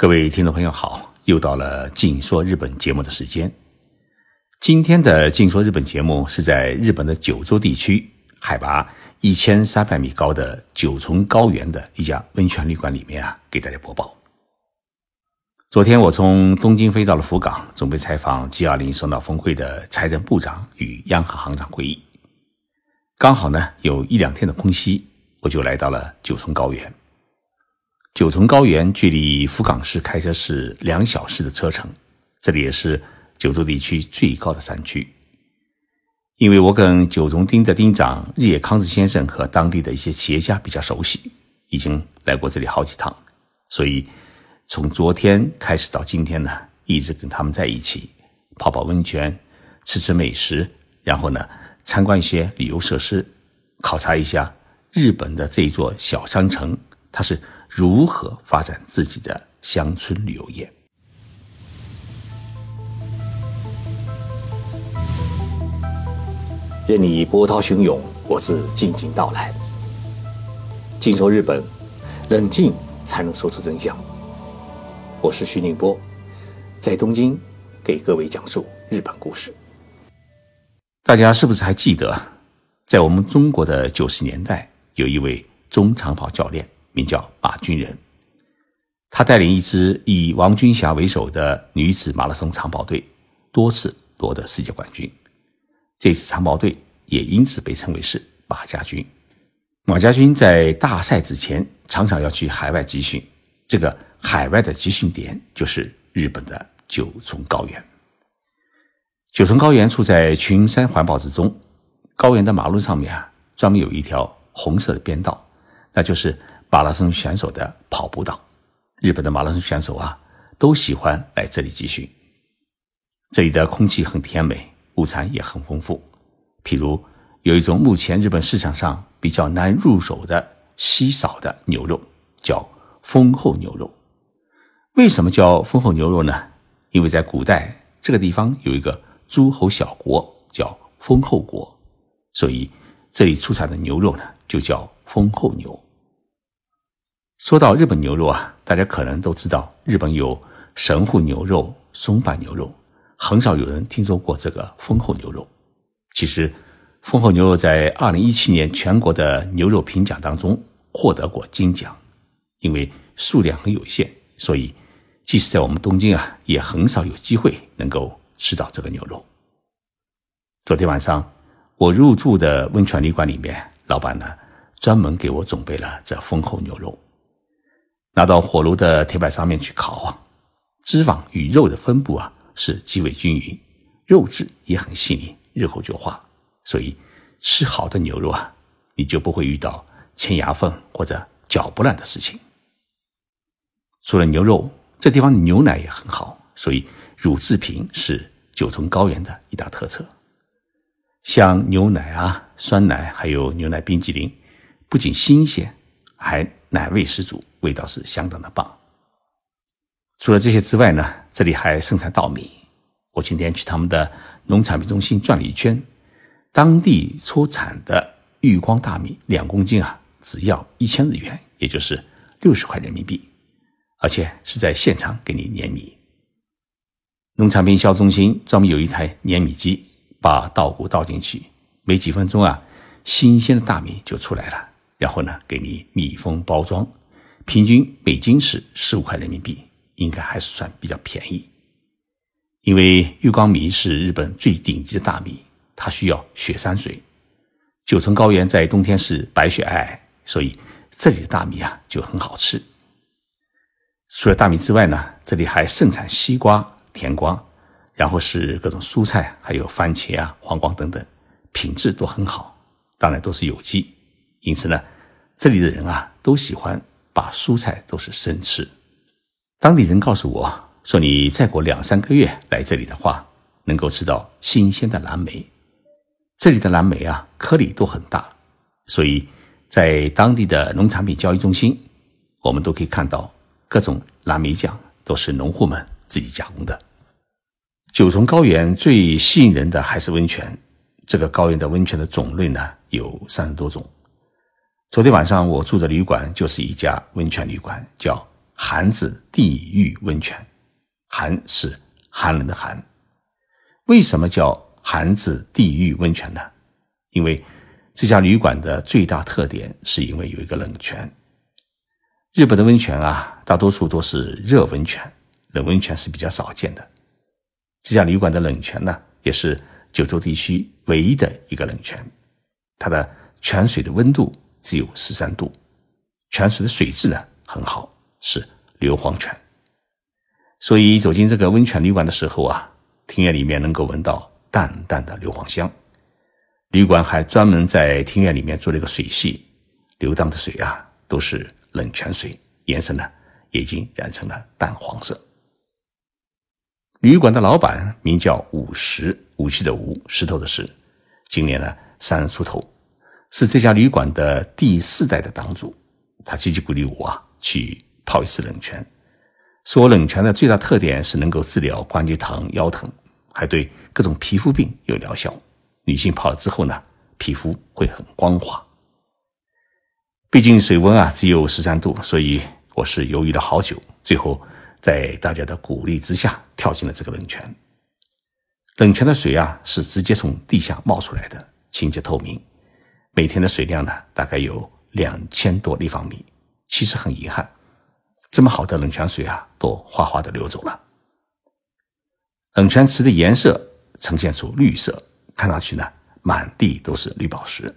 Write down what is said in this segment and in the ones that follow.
各位听众朋友好，又到了《静说日本》节目的时间。今天的《静说日本》节目是在日本的九州地区，海拔一千三百米高的九重高原的一家温泉旅馆里面啊，给大家播报。昨天我从东京飞到了福冈，准备采访 G20 首脑峰会的财政部长与央行行长会议。刚好呢，有一两天的空隙，我就来到了九重高原。九重高原距离福冈市开车是两小时的车程，这里也是九州地区最高的山区。因为我跟九重町的町长日野康子先生和当地的一些企业家比较熟悉，已经来过这里好几趟，所以从昨天开始到今天呢，一直跟他们在一起泡泡温泉、吃吃美食，然后呢参观一些旅游设施，考察一下日本的这一座小山城，它是。如何发展自己的乡村旅游业？任你波涛汹涌，我自静静到来。静说日本，冷静才能说出真相。我是徐宁波，在东京给各位讲述日本故事。大家是不是还记得，在我们中国的九十年代，有一位中长跑教练？名叫马军人，他带领一支以王军霞为首的女子马拉松长跑队，多次夺得世界冠军。这支长跑队也因此被称为是马家军。马家军在大赛之前常常要去海外集训，这个海外的集训点就是日本的九重高原。九重高原处在群山环抱之中，高原的马路上面啊，专门有一条红色的边道，那就是。马拉松选手的跑步道，日本的马拉松选手啊，都喜欢来这里集训。这里的空气很甜美，物产也很丰富。譬如有一种目前日本市场上比较难入手的稀少的牛肉，叫丰厚牛肉。为什么叫丰厚牛肉呢？因为在古代这个地方有一个诸侯小国叫丰厚国，所以这里出产的牛肉呢就叫丰厚牛。说到日本牛肉啊，大家可能都知道，日本有神户牛肉、松阪牛肉，很少有人听说过这个丰厚牛肉。其实，丰厚牛肉在二零一七年全国的牛肉评奖当中获得过金奖，因为数量很有限，所以即使在我们东京啊，也很少有机会能够吃到这个牛肉。昨天晚上，我入住的温泉旅馆里面，老板呢专门给我准备了这丰厚牛肉。拿到火炉的铁板上面去烤啊，脂肪与肉的分布啊是极为均匀，肉质也很细腻，日后就化。所以吃好的牛肉啊，你就不会遇到牵牙缝或者嚼不烂的事情。除了牛肉，这地方牛奶也很好，所以乳制品是九重高原的一大特色。像牛奶啊、酸奶，还有牛奶冰激凌，不仅新鲜，还奶味十足。味道是相当的棒。除了这些之外呢，这里还生产稻米。我今天去他们的农产品中心转了一圈，当地出产的玉光大米两公斤啊，只要一千日元，也就是六十块人民币，而且是在现场给你碾米。农产品销中心专门有一台碾米机，把稻谷倒进去，没几分钟啊，新鲜的大米就出来了，然后呢，给你密封包装。平均每斤是十五块人民币，应该还是算比较便宜。因为玉光米是日本最顶级的大米，它需要雪山水。九层高原在冬天是白雪皑皑，所以这里的大米啊就很好吃。除了大米之外呢，这里还盛产西瓜、甜瓜，然后是各种蔬菜，还有番茄啊、黄瓜等等，品质都很好，当然都是有机。因此呢，这里的人啊都喜欢。把蔬菜都是生吃。当地人告诉我说：“你再过两三个月来这里的话，能够吃到新鲜的蓝莓。这里的蓝莓啊，颗粒都很大，所以在当地的农产品交易中心，我们都可以看到各种蓝莓酱都是农户们自己加工的。”九重高原最吸引人的还是温泉。这个高原的温泉的种类呢，有三十多种。昨天晚上我住的旅馆就是一家温泉旅馆，叫寒子地狱温泉。寒是寒冷的寒。为什么叫寒子地狱温泉呢？因为这家旅馆的最大特点是因为有一个冷泉。日本的温泉啊，大多数都是热温泉，冷温泉是比较少见的。这家旅馆的冷泉呢，也是九州地区唯一的一个冷泉。它的泉水的温度只有十三度，泉水的水质呢很好，是硫磺泉。所以走进这个温泉旅馆的时候啊，庭院里面能够闻到淡淡的硫磺香。旅馆还专门在庭院里面做了一个水系，流荡的水啊都是冷泉水，颜色呢已经染成了淡黄色。旅馆的老板名叫武石，武器的武，石头的石，今年呢三十出头，是这家旅馆的第四代的档主。他积极鼓励我啊去泡一次冷泉，说冷泉的最大特点是能够治疗关节疼、腰疼，还对各种皮肤病有疗效。女性泡了之后呢，皮肤会很光滑。毕竟水温啊只有十三度，所以我是犹豫了好久，最后在大家的鼓励之下跳进了这个冷泉。冷泉的水啊是直接从地下冒出来的，清洁透明，每天的水量呢大概有两千多立方米。其实很遗憾，这么好的冷泉水啊都哗哗的流走了。冷泉池的颜色呈现出绿色。看上去呢，满地都是绿宝石。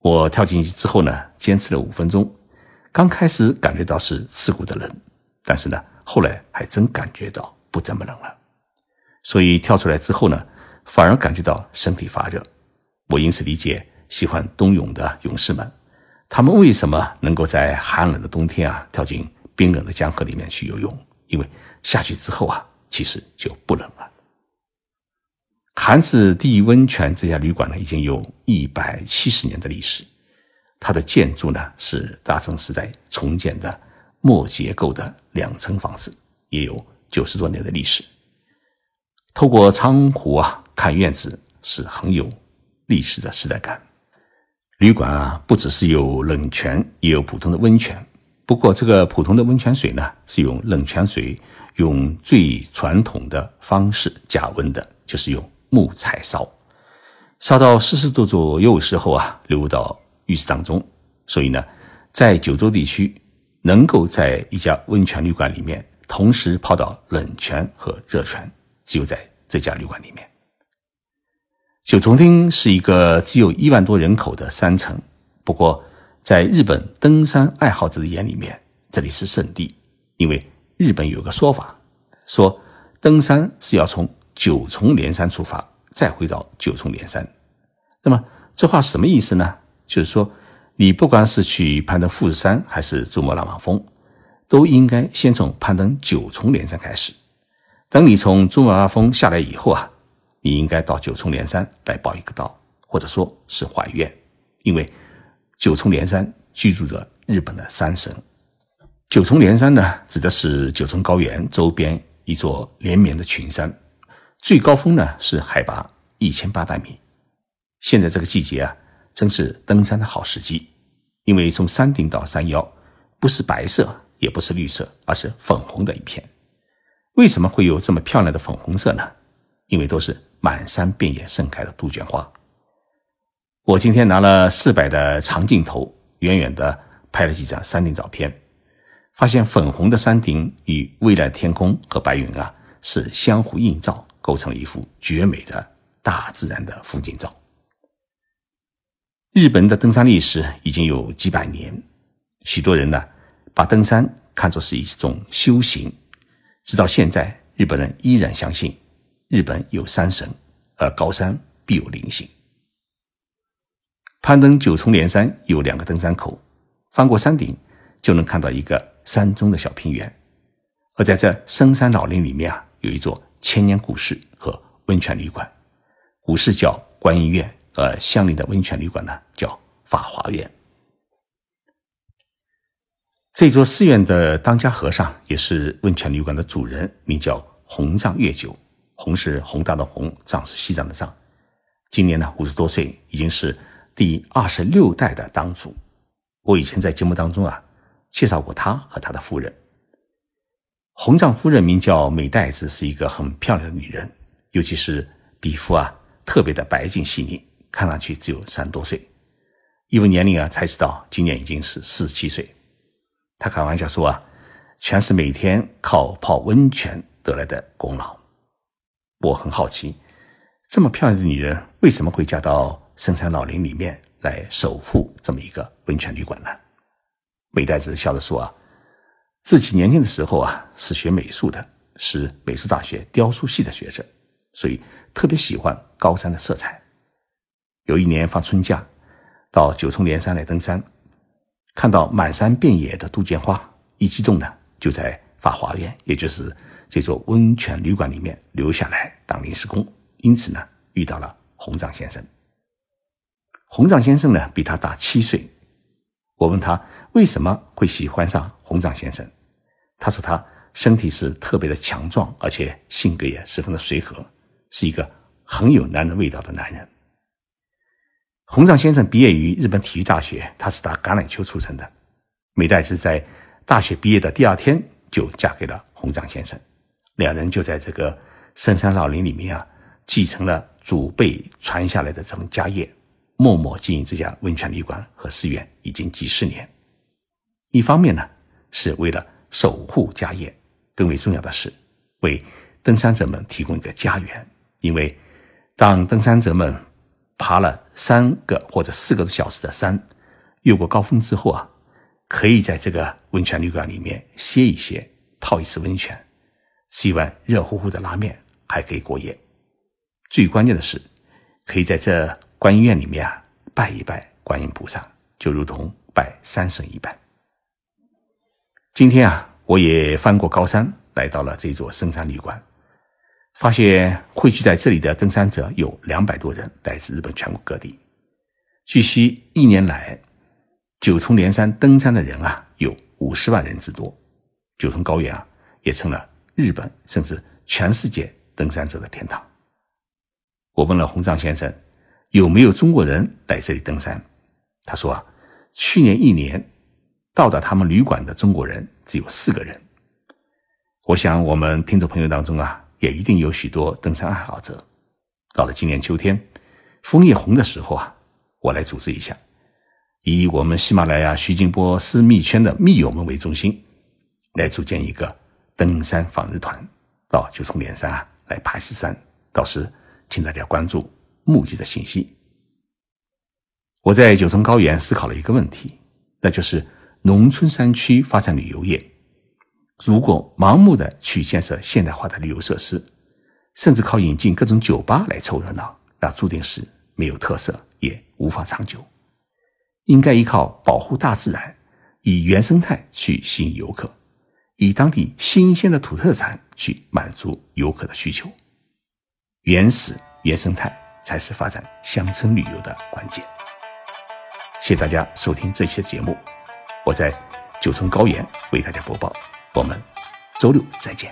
我跳进去之后呢，坚持了五分钟。刚开始感觉到是刺骨的冷，但是呢，后来还真感觉到不怎么冷了。所以跳出来之后呢，反而感觉到身体发热。我因此理解喜欢冬泳的勇士们，他们为什么能够在寒冷的冬天啊跳进冰冷的江河里面去游泳？因为下去之后啊，其实就不冷了。韩子地温泉这家旅馆呢，已经有一百七十年的历史。它的建筑呢是大正时代重建的木结构的两层房子，也有九十多年的历史。透过窗户啊看院子，是很有历史的时代感。旅馆啊不只是有冷泉，也有普通的温泉。不过这个普通的温泉水呢，是用冷泉水用最传统的方式加温的，就是用。木柴烧，烧到四十度左右时候啊，流入到浴室当中。所以呢，在九州地区，能够在一家温泉旅馆里面同时泡到冷泉和热泉，只有在这家旅馆里面。九重町是一个只有一万多人口的山城，不过在日本登山爱好者的眼里面，这里是圣地，因为日本有个说法，说登山是要从。九重连山出发，再回到九重连山。那么这话什么意思呢？就是说，你不管是去攀登富士山，还是珠穆朗玛峰，都应该先从攀登九重连山开始。等你从珠穆朗玛峰下来以后啊，你应该到九重连山来报一个到，或者说是还愿，因为九重连山居住着日本的山神。九重连山呢，指的是九重高原周边一座连绵的群山。最高峰呢是海拔一千八百米，现在这个季节啊，正是登山的好时机。因为从山顶到山腰，不是白色，也不是绿色，而是粉红的一片。为什么会有这么漂亮的粉红色呢？因为都是满山遍野盛开的杜鹃花。我今天拿了四百的长镜头，远远的拍了几张山顶照片，发现粉红的山顶与蔚蓝天空和白云啊，是相互映照。构成了一幅绝美的大自然的风景照。日本的登山历史已经有几百年，许多人呢把登山看作是一种修行。直到现在，日本人依然相信日本有山神，而高山必有灵性。攀登九重连山有两个登山口，翻过山顶就能看到一个山中的小平原，而在这深山老林里面啊，有一座。千年古寺和温泉旅馆，古寺叫观音院，而相邻的温泉旅馆呢叫法华院。这座寺院的当家和尚也是温泉旅馆的主人，名叫弘藏月久。红是宏大的宏，藏是西藏的藏。今年呢五十多岁，已经是第二十六代的当主。我以前在节目当中啊介绍过他和他的夫人，红丈夫人名叫美代子，是一个很漂亮的女人，尤其是皮肤啊特别的白净细腻，看上去只有三十多岁。一问年龄啊，才知道今年已经是四十七岁。他开玩笑说啊，全是每天靠泡温泉得来的功劳。我很好奇，这么漂亮的女人为什么会嫁到深山老林里面来守护这么一个温泉旅馆呢？美代子笑着说啊。自己年轻的时候啊，是学美术的，是美术大学雕塑系的学生，所以特别喜欢高山的色彩。有一年放春假，到九重连山来登山，看到满山遍野的杜鹃花，一激动呢，就在法华苑，也就是这座温泉旅馆里面留下来当临时工。因此呢，遇到了红藏先生。红藏先生呢，比他大七岁。我问他为什么会喜欢上红藏先生。他说他身体是特别的强壮，而且性格也十分的随和，是一个很有男人味道的男人。红藏先生毕业于日本体育大学，他是打橄榄球出身的。美代子在大学毕业的第二天就嫁给了红藏先生，两人就在这个深山老林里面啊，继承了祖辈传下来的这份家业，默默经营这家温泉旅馆和寺院已经几十年。一方面呢，是为了守护家业，更为重要的是为登山者们提供一个家园。因为当登山者们爬了三个或者四个小时的山，越过高峰之后啊，可以在这个温泉旅馆里面歇一歇，泡一次温泉，吃一碗热乎乎的拉面，还可以过夜。最关键的是，可以在这观音院里面啊拜一拜观音菩萨，就如同拜山神一般。今天啊，我也翻过高山，来到了这座深山旅馆，发现汇聚在这里的登山者有两百多人，来自日本全国各地。据悉，一年来九重连山登山的人啊，有五十万人之多。九重高原啊，也成了日本甚至全世界登山者的天堂。我问了洪藏先生，有没有中国人来这里登山？他说啊，去年一年。到达他们旅馆的中国人只有四个人。我想，我们听众朋友当中啊，也一定有许多登山爱好者。到了今年秋天，枫叶红的时候啊，我来组织一下，以我们喜马拉雅徐静波私密圈的密友们为中心，来组建一个登山访日团，到九重连山啊来爬石山。到时，请大家关注目的的信息。我在九重高原思考了一个问题，那就是。农村山区发展旅游业，如果盲目的去建设现代化的旅游设施，甚至靠引进各种酒吧来凑热闹，那注定是没有特色，也无法长久。应该依靠保护大自然，以原生态去吸引游客，以当地新鲜的土特产去满足游客的需求。原始原生态才是发展乡村旅游的关键。谢谢大家收听这期的节目。我在九重高原为大家播报，我们周六再见。